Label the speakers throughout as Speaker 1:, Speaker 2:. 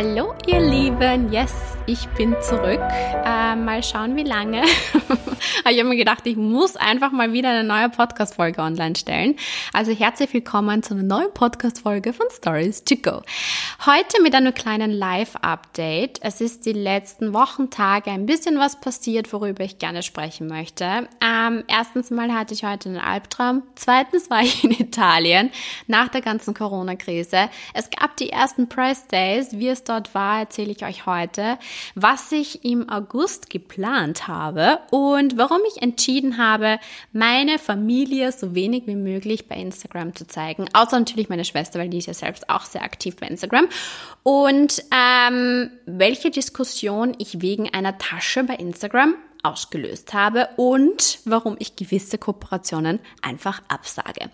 Speaker 1: Hallo ihr Lieben, yes, ich bin zurück. Äh, mal schauen, wie lange. ich habe mir gedacht, ich muss einfach mal wieder eine neue Podcast-Folge online stellen. Also herzlich willkommen zu einer neuen Podcast-Folge von Stories to Go. Heute mit einem kleinen Live-Update. Es ist die letzten Wochentage ein bisschen was passiert, worüber ich gerne sprechen möchte. Ähm, erstens mal hatte ich heute einen Albtraum. Zweitens war ich in Italien nach der ganzen Corona-Krise. Es gab die ersten Press Days. Es dort war, erzähle ich euch heute was ich im August geplant habe und warum ich entschieden habe, meine Familie so wenig wie möglich bei Instagram zu zeigen. Außer natürlich meine Schwester, weil die ist ja selbst auch sehr aktiv bei Instagram. Und ähm, welche Diskussion ich wegen einer Tasche bei Instagram ausgelöst habe und warum ich gewisse Kooperationen einfach absage.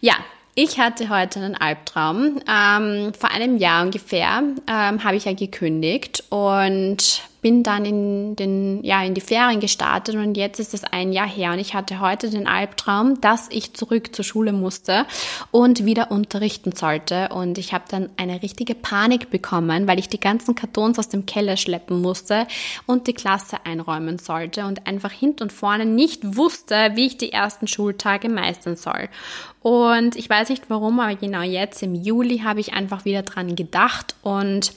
Speaker 1: Ja, ich hatte heute einen Albtraum. Ähm, vor einem Jahr ungefähr ähm, habe ich ja gekündigt und bin dann in, den, ja, in die Ferien gestartet und jetzt ist es ein Jahr her und ich hatte heute den Albtraum, dass ich zurück zur Schule musste und wieder unterrichten sollte und ich habe dann eine richtige Panik bekommen, weil ich die ganzen Kartons aus dem Keller schleppen musste und die Klasse einräumen sollte und einfach hinten und vorne nicht wusste, wie ich die ersten Schultage meistern soll. Und ich weiß nicht warum, aber genau jetzt im Juli habe ich einfach wieder dran gedacht und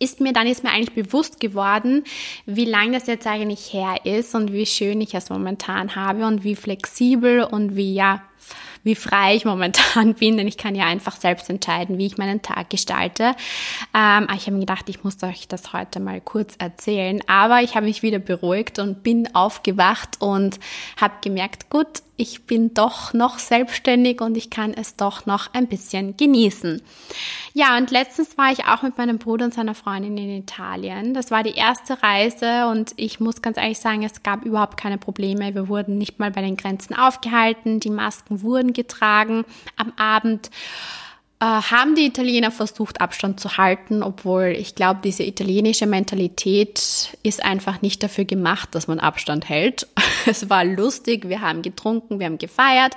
Speaker 1: ist mir, dann ist mir eigentlich bewusst geworden, wie lang das jetzt eigentlich her ist und wie schön ich es momentan habe und wie flexibel und wie, ja, wie frei ich momentan bin, denn ich kann ja einfach selbst entscheiden, wie ich meinen Tag gestalte. Ähm, ich habe mir gedacht, ich muss euch das heute mal kurz erzählen, aber ich habe mich wieder beruhigt und bin aufgewacht und habe gemerkt, gut, ich bin doch noch selbstständig und ich kann es doch noch ein bisschen genießen. Ja, und letztens war ich auch mit meinem Bruder und seiner Freundin in Italien. Das war die erste Reise und ich muss ganz ehrlich sagen, es gab überhaupt keine Probleme. Wir wurden nicht mal bei den Grenzen aufgehalten, die Masken wurden getragen am Abend haben die Italiener versucht, Abstand zu halten, obwohl ich glaube, diese italienische Mentalität ist einfach nicht dafür gemacht, dass man Abstand hält. Es war lustig, wir haben getrunken, wir haben gefeiert.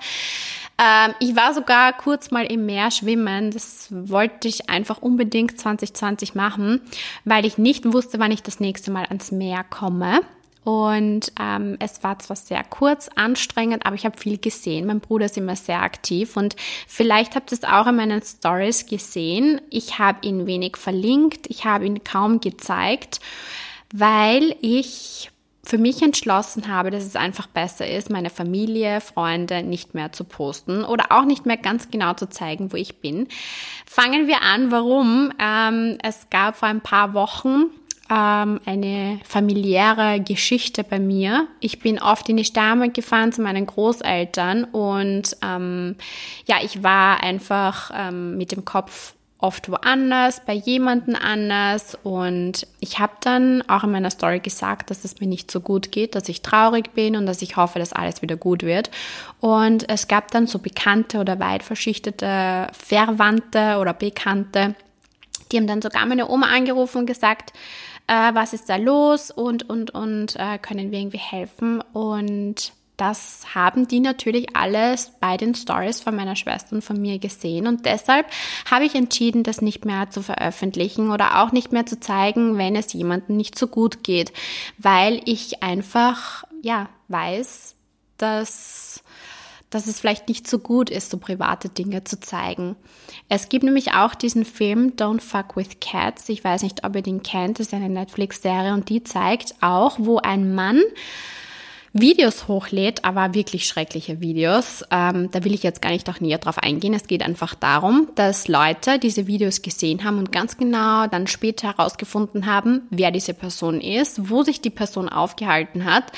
Speaker 1: Ähm, ich war sogar kurz mal im Meer schwimmen. Das wollte ich einfach unbedingt 2020 machen, weil ich nicht wusste, wann ich das nächste Mal ans Meer komme. Und ähm, es war zwar sehr kurz, anstrengend, aber ich habe viel gesehen. Mein Bruder ist immer sehr aktiv und vielleicht habt ihr es auch in meinen Stories gesehen. Ich habe ihn wenig verlinkt, ich habe ihn kaum gezeigt, weil ich für mich entschlossen habe, dass es einfach besser ist, meine Familie, Freunde nicht mehr zu posten oder auch nicht mehr ganz genau zu zeigen, wo ich bin. Fangen wir an, warum. Ähm, es gab vor ein paar Wochen ähm, eine familiäre Geschichte bei mir. Ich bin oft in die Steiermark gefahren zu meinen Großeltern und ähm, ja, ich war einfach ähm, mit dem Kopf oft woanders, bei jemanden anders und ich habe dann auch in meiner Story gesagt, dass es mir nicht so gut geht, dass ich traurig bin und dass ich hoffe, dass alles wieder gut wird. Und es gab dann so bekannte oder weit verschichtete Verwandte oder Bekannte, die haben dann sogar meine Oma angerufen und gesagt, äh, was ist da los und, und, und äh, können wir irgendwie helfen. Und das haben die natürlich alles bei den Stories von meiner Schwester und von mir gesehen und deshalb habe ich entschieden, das nicht mehr zu veröffentlichen oder auch nicht mehr zu zeigen, wenn es jemandem nicht so gut geht, weil ich einfach, ja, weiß, dass dass es vielleicht nicht so gut ist, so private Dinge zu zeigen. Es gibt nämlich auch diesen Film Don't Fuck with Cats. Ich weiß nicht, ob ihr den kennt. Das ist eine Netflix-Serie und die zeigt auch, wo ein Mann Videos hochlädt, aber wirklich schreckliche Videos. Ähm, da will ich jetzt gar nicht auch näher drauf eingehen. Es geht einfach darum, dass Leute diese Videos gesehen haben und ganz genau dann später herausgefunden haben, wer diese Person ist, wo sich die Person aufgehalten hat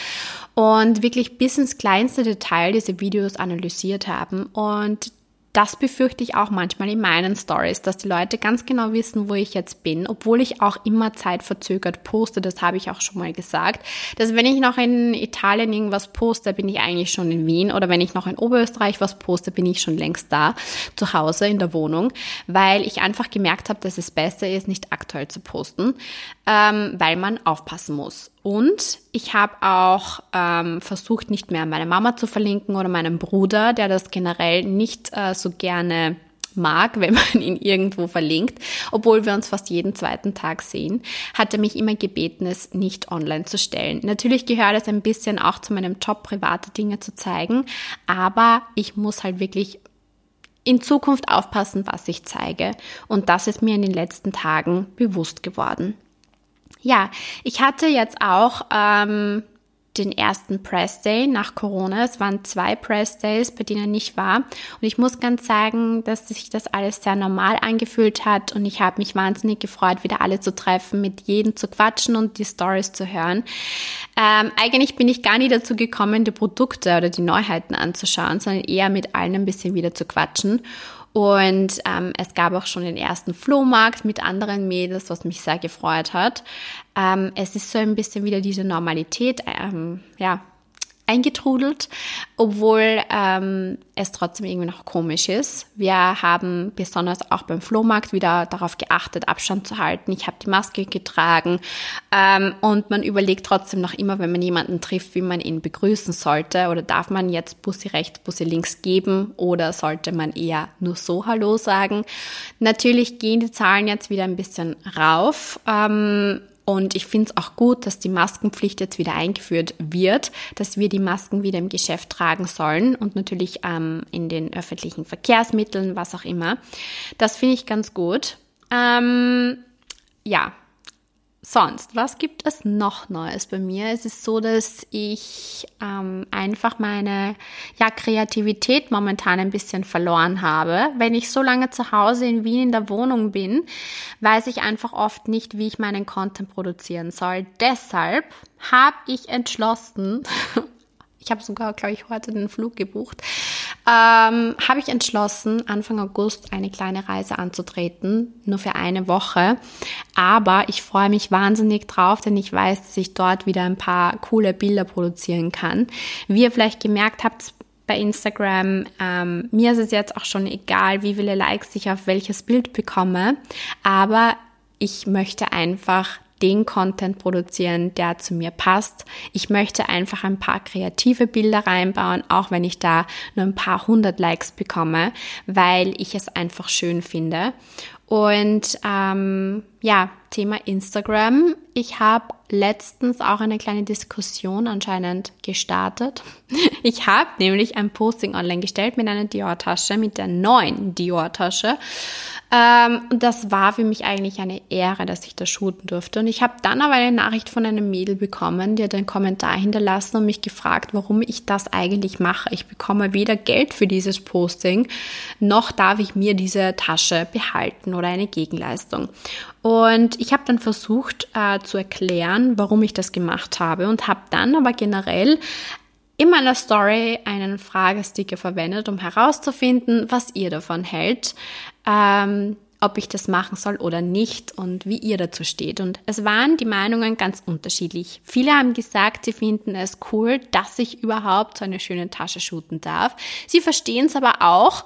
Speaker 1: und wirklich bis ins kleinste Detail diese Videos analysiert haben. Und das befürchte ich auch manchmal in meinen Stories, dass die Leute ganz genau wissen, wo ich jetzt bin, obwohl ich auch immer zeitverzögert poste. Das habe ich auch schon mal gesagt. Dass wenn ich noch in Italien irgendwas poste, bin ich eigentlich schon in Wien oder wenn ich noch in Oberösterreich was poste, bin ich schon längst da, zu Hause in der Wohnung, weil ich einfach gemerkt habe, dass es besser ist, nicht aktuell zu posten, ähm, weil man aufpassen muss. Und ich habe auch ähm, versucht, nicht mehr meine Mama zu verlinken oder meinen Bruder, der das generell nicht äh, so gerne mag, wenn man ihn irgendwo verlinkt, obwohl wir uns fast jeden zweiten Tag sehen, hat er mich immer gebeten, es nicht online zu stellen. Natürlich gehört es ein bisschen auch zu meinem Job, private Dinge zu zeigen, aber ich muss halt wirklich in Zukunft aufpassen, was ich zeige. Und das ist mir in den letzten Tagen bewusst geworden. Ja, ich hatte jetzt auch ähm, den ersten Press Day nach Corona. Es waren zwei Press Days, bei denen ich war. Und ich muss ganz sagen, dass sich das alles sehr normal angefühlt hat. Und ich habe mich wahnsinnig gefreut, wieder alle zu treffen, mit jedem zu quatschen und die Stories zu hören. Ähm, eigentlich bin ich gar nie dazu gekommen, die Produkte oder die Neuheiten anzuschauen, sondern eher mit allen ein bisschen wieder zu quatschen. Und ähm, es gab auch schon den ersten Flohmarkt mit anderen Mädels, was mich sehr gefreut hat. Ähm, es ist so ein bisschen wieder diese Normalität, ähm, ja, eingetrudelt, obwohl ähm, es trotzdem irgendwie noch komisch ist. Wir haben besonders auch beim Flohmarkt wieder darauf geachtet, Abstand zu halten. Ich habe die Maske getragen ähm, und man überlegt trotzdem noch immer, wenn man jemanden trifft, wie man ihn begrüßen sollte oder darf man jetzt Bussi rechts, Bussi links geben oder sollte man eher nur so Hallo sagen. Natürlich gehen die Zahlen jetzt wieder ein bisschen rauf. Ähm, und ich finde es auch gut, dass die Maskenpflicht jetzt wieder eingeführt wird, dass wir die Masken wieder im Geschäft tragen sollen und natürlich ähm, in den öffentlichen Verkehrsmitteln, was auch immer. Das finde ich ganz gut. Ähm, ja, sonst, was gibt es noch Neues bei mir? Es ist so, dass ich ähm, einfach meine ja, Kreativität momentan ein bisschen verloren habe. Wenn ich so lange zu Hause in Wien in der Wohnung bin, weiß ich einfach oft nicht, wie ich meinen Content produzieren soll. Deshalb habe ich entschlossen, ich habe sogar, glaube ich, heute den Flug gebucht, ähm, habe ich entschlossen, Anfang August eine kleine Reise anzutreten, nur für eine Woche. Aber ich freue mich wahnsinnig drauf, denn ich weiß, dass ich dort wieder ein paar coole Bilder produzieren kann. Wie ihr vielleicht gemerkt habt, bei Instagram. Ähm, mir ist es jetzt auch schon egal, wie viele Likes ich auf welches Bild bekomme, aber ich möchte einfach den Content produzieren, der zu mir passt. Ich möchte einfach ein paar kreative Bilder reinbauen, auch wenn ich da nur ein paar hundert Likes bekomme, weil ich es einfach schön finde. Und ähm, ja, Thema Instagram. Ich habe letztens auch eine kleine Diskussion anscheinend gestartet. Ich habe nämlich ein Posting online gestellt mit einer Dior-Tasche, mit der neuen Dior-Tasche. Ähm, und das war für mich eigentlich eine Ehre, dass ich das shooten durfte. Und ich habe dann aber eine Nachricht von einem Mädel bekommen, die hat einen Kommentar hinterlassen und mich gefragt, warum ich das eigentlich mache. Ich bekomme weder Geld für dieses Posting, noch darf ich mir diese Tasche behalten oder eine Gegenleistung. Und ich habe dann versucht äh, zu erklären, warum ich das gemacht habe und habe dann aber generell in meiner Story einen Fragesticker verwendet, um herauszufinden, was ihr davon hält, ähm, ob ich das machen soll oder nicht und wie ihr dazu steht. Und es waren die Meinungen ganz unterschiedlich. Viele haben gesagt, sie finden es cool, dass ich überhaupt so eine schöne Tasche shooten darf. Sie verstehen es aber auch,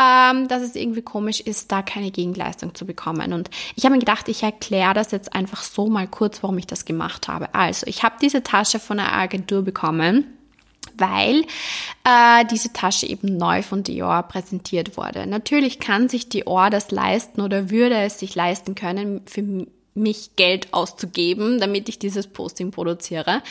Speaker 1: ähm, dass es irgendwie komisch ist, da keine Gegenleistung zu bekommen. Und ich habe mir gedacht, ich erkläre das jetzt einfach so mal kurz, warum ich das gemacht habe. Also, ich habe diese Tasche von einer Agentur bekommen weil äh, diese Tasche eben neu von Dior präsentiert wurde. Natürlich kann sich Dior das leisten oder würde es sich leisten können, für mich Geld auszugeben, damit ich dieses Posting produziere.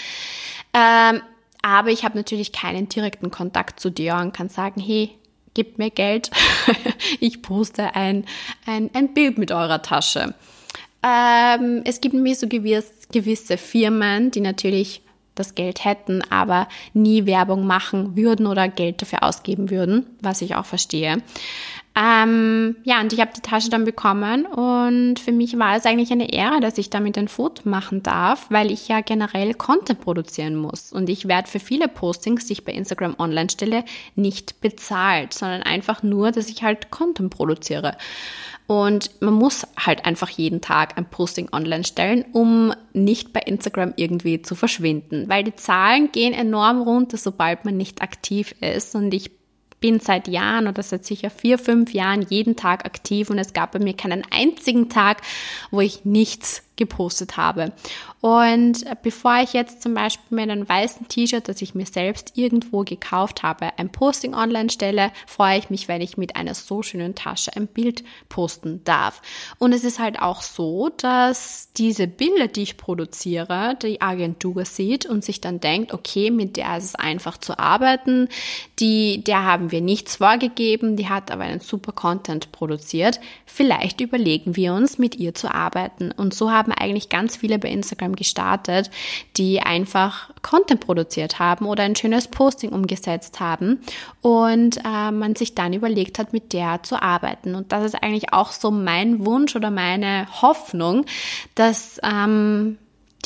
Speaker 1: Ähm, aber ich habe natürlich keinen direkten Kontakt zu Dior und kann sagen, hey, gebt mir Geld, ich poste ein, ein, ein Bild mit eurer Tasche. Ähm, es gibt nämlich so gewiss, gewisse Firmen, die natürlich das Geld hätten, aber nie Werbung machen würden oder Geld dafür ausgeben würden, was ich auch verstehe. Ähm, ja, und ich habe die Tasche dann bekommen und für mich war es eigentlich eine Ehre, dass ich damit ein Foto machen darf, weil ich ja generell Content produzieren muss. Und ich werde für viele Postings, die ich bei Instagram online stelle, nicht bezahlt, sondern einfach nur, dass ich halt Content produziere. Und man muss halt einfach jeden Tag ein Posting online stellen, um nicht bei Instagram irgendwie zu verschwinden, weil die Zahlen gehen enorm runter, sobald man nicht aktiv ist. Und ich bin seit Jahren oder seit sicher vier, fünf Jahren jeden Tag aktiv und es gab bei mir keinen einzigen Tag, wo ich nichts gepostet habe. Und bevor ich jetzt zum Beispiel mit einem weißen T-Shirt, das ich mir selbst irgendwo gekauft habe, ein Posting online stelle, freue ich mich, wenn ich mit einer so schönen Tasche ein Bild posten darf. Und es ist halt auch so, dass diese Bilder, die ich produziere, die Agentur sieht und sich dann denkt, okay, mit der ist es einfach zu arbeiten, die, der haben wir nichts vorgegeben, die hat aber einen super Content produziert. Vielleicht überlegen wir uns, mit ihr zu arbeiten. Und so haben eigentlich ganz viele bei Instagram gestartet, die einfach Content produziert haben oder ein schönes Posting umgesetzt haben und äh, man sich dann überlegt hat, mit der zu arbeiten. Und das ist eigentlich auch so mein Wunsch oder meine Hoffnung, dass ähm,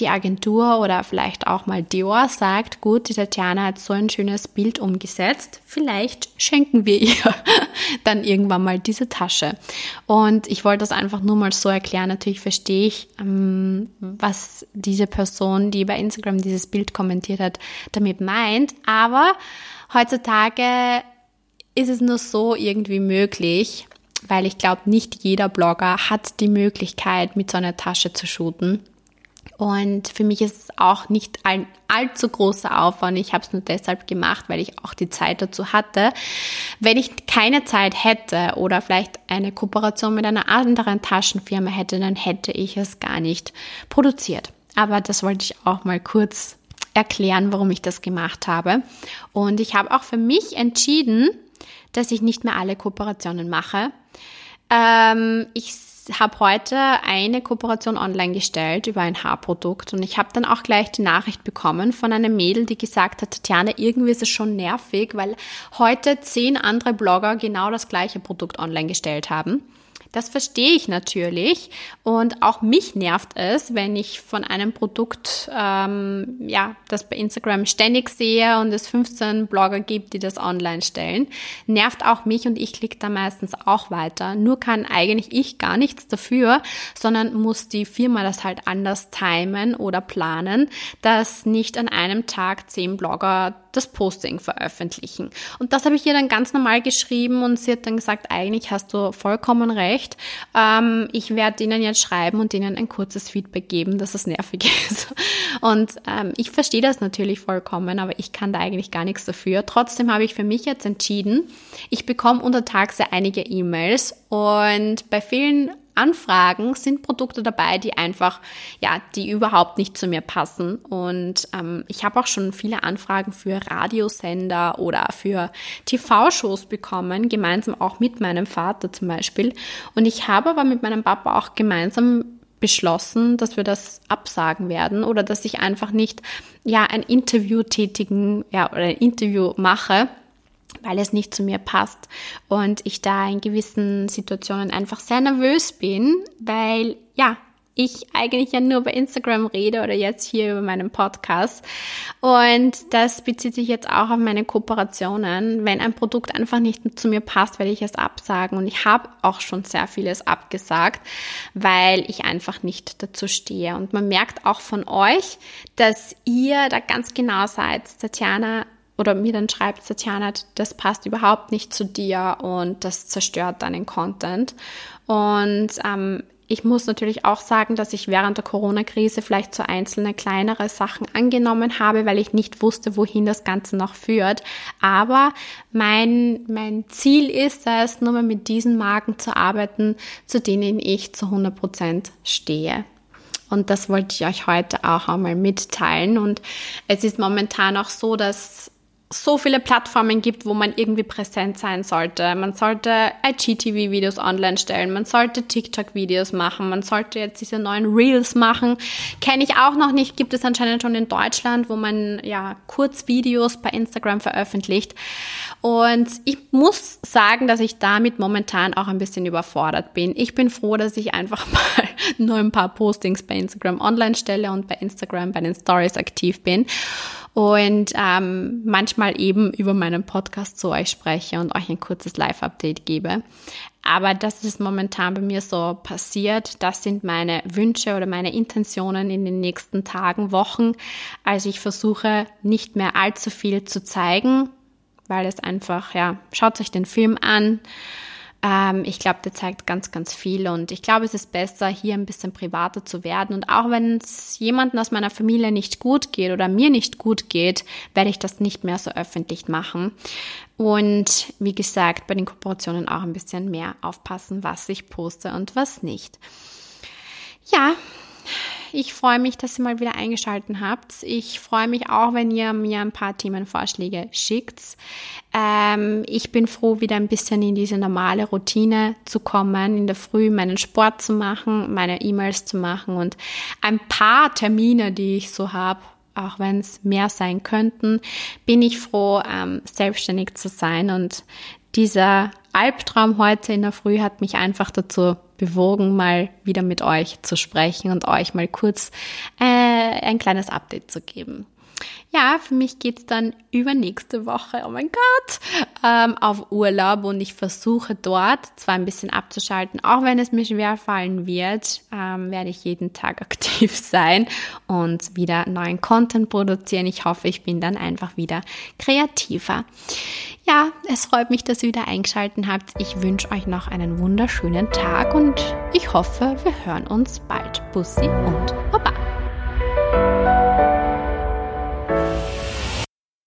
Speaker 1: die Agentur oder vielleicht auch mal Dior sagt, gut, die Tatjana hat so ein schönes Bild umgesetzt, vielleicht schenken wir ihr dann irgendwann mal diese Tasche. Und ich wollte das einfach nur mal so erklären. Natürlich verstehe ich, ähm, was diese Person, die bei Instagram dieses Bild kommentiert hat, damit meint. Aber heutzutage ist es nur so irgendwie möglich, weil ich glaube, nicht jeder Blogger hat die Möglichkeit, mit so einer Tasche zu shooten. Und für mich ist es auch nicht ein allzu großer Aufwand. Ich habe es nur deshalb gemacht, weil ich auch die Zeit dazu hatte. Wenn ich keine Zeit hätte oder vielleicht eine Kooperation mit einer anderen Taschenfirma hätte, dann hätte ich es gar nicht produziert. Aber das wollte ich auch mal kurz erklären, warum ich das gemacht habe. Und ich habe auch für mich entschieden, dass ich nicht mehr alle Kooperationen mache. Ähm, ich habe heute eine Kooperation online gestellt über ein Haarprodukt und ich habe dann auch gleich die Nachricht bekommen von einem Mädel, die gesagt hat, Tatjana, irgendwie ist es schon nervig, weil heute zehn andere Blogger genau das gleiche Produkt online gestellt haben. Das verstehe ich natürlich und auch mich nervt es, wenn ich von einem Produkt, ähm, ja, das bei Instagram ständig sehe und es 15 Blogger gibt, die das online stellen. Nervt auch mich und ich klicke da meistens auch weiter. Nur kann eigentlich ich gar nichts dafür, sondern muss die Firma das halt anders timen oder planen, dass nicht an einem Tag zehn Blogger das Posting veröffentlichen. Und das habe ich ihr dann ganz normal geschrieben und sie hat dann gesagt, eigentlich hast du vollkommen recht. Ähm, ich werde ihnen jetzt schreiben und ihnen ein kurzes Feedback geben, dass es nervig ist. Und ähm, ich verstehe das natürlich vollkommen, aber ich kann da eigentlich gar nichts dafür. Trotzdem habe ich für mich jetzt entschieden, ich bekomme untertags einige E-Mails und bei vielen Anfragen sind Produkte dabei, die einfach, ja, die überhaupt nicht zu mir passen. Und ähm, ich habe auch schon viele Anfragen für Radiosender oder für TV-Shows bekommen, gemeinsam auch mit meinem Vater zum Beispiel. Und ich habe aber mit meinem Papa auch gemeinsam beschlossen, dass wir das absagen werden oder dass ich einfach nicht ja ein Interview tätigen ja oder ein Interview mache weil es nicht zu mir passt und ich da in gewissen Situationen einfach sehr nervös bin, weil ja, ich eigentlich ja nur bei Instagram rede oder jetzt hier über meinen Podcast. Und das bezieht sich jetzt auch auf meine Kooperationen. Wenn ein Produkt einfach nicht zu mir passt, werde ich es absagen. Und ich habe auch schon sehr vieles abgesagt, weil ich einfach nicht dazu stehe. Und man merkt auch von euch, dass ihr da ganz genau seid. Tatjana, oder mir dann schreibt, Tatjana, das passt überhaupt nicht zu dir und das zerstört deinen Content. Und ähm, ich muss natürlich auch sagen, dass ich während der Corona-Krise vielleicht so einzelne kleinere Sachen angenommen habe, weil ich nicht wusste, wohin das Ganze noch führt. Aber mein, mein Ziel ist es, nur mal mit diesen Marken zu arbeiten, zu denen ich zu 100 Prozent stehe. Und das wollte ich euch heute auch einmal mitteilen. Und es ist momentan auch so, dass so viele Plattformen gibt, wo man irgendwie präsent sein sollte. Man sollte IGTV-Videos online stellen, man sollte TikTok-Videos machen, man sollte jetzt diese neuen Reels machen. Kenne ich auch noch nicht, gibt es anscheinend schon in Deutschland, wo man ja Kurzvideos bei Instagram veröffentlicht. Und ich muss sagen, dass ich damit momentan auch ein bisschen überfordert bin. Ich bin froh, dass ich einfach mal nur ein paar Postings bei Instagram online stelle und bei Instagram bei den Stories aktiv bin und ähm, manchmal eben über meinen Podcast zu euch spreche und euch ein kurzes Live-Update gebe. Aber das ist momentan bei mir so passiert. Das sind meine Wünsche oder meine Intentionen in den nächsten Tagen, Wochen. Also ich versuche nicht mehr allzu viel zu zeigen, weil es einfach, ja, schaut euch den Film an. Ähm, ich glaube, der zeigt ganz, ganz viel und ich glaube, es ist besser, hier ein bisschen privater zu werden. Und auch wenn es jemanden aus meiner Familie nicht gut geht oder mir nicht gut geht, werde ich das nicht mehr so öffentlich machen. Und wie gesagt, bei den Kooperationen auch ein bisschen mehr aufpassen, was ich poste und was nicht. Ja, ich freue mich, dass ihr mal wieder eingeschaltet habt. Ich freue mich auch, wenn ihr mir ein paar Themenvorschläge schickt. Ähm, ich bin froh, wieder ein bisschen in diese normale Routine zu kommen, in der Früh meinen Sport zu machen, meine E-Mails zu machen und ein paar Termine, die ich so habe, auch wenn es mehr sein könnten, bin ich froh, ähm, selbstständig zu sein. Und dieser Albtraum heute in der Früh hat mich einfach dazu bewogen, mal wieder mit euch zu sprechen und euch mal kurz äh, ein kleines Update zu geben. Ja, für mich geht's dann übernächste Woche, oh mein Gott, ähm, auf Urlaub und ich versuche dort zwar ein bisschen abzuschalten, auch wenn es mir schwer fallen wird, ähm, werde ich jeden Tag aktiv sein und wieder neuen Content produzieren. Ich hoffe, ich bin dann einfach wieder kreativer. Ja, es freut mich, dass ihr wieder eingeschaltet habt. Ich wünsche euch noch einen wunderschönen Tag und ich hoffe, wir hören uns bald. Bussi und Baba.